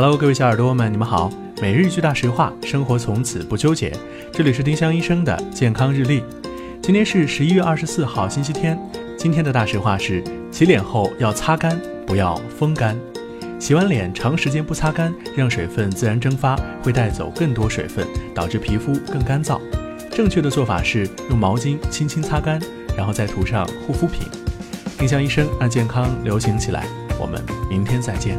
Hello，各位小耳朵们，你们好。每日一句大实话，生活从此不纠结。这里是丁香医生的健康日历。今天是十一月二十四号，星期天。今天的大实话是：洗脸后要擦干，不要风干。洗完脸长时间不擦干，让水分自然蒸发，会带走更多水分，导致皮肤更干燥。正确的做法是用毛巾轻轻擦干，然后再涂上护肤品。丁香医生让健康流行起来。我们明天再见。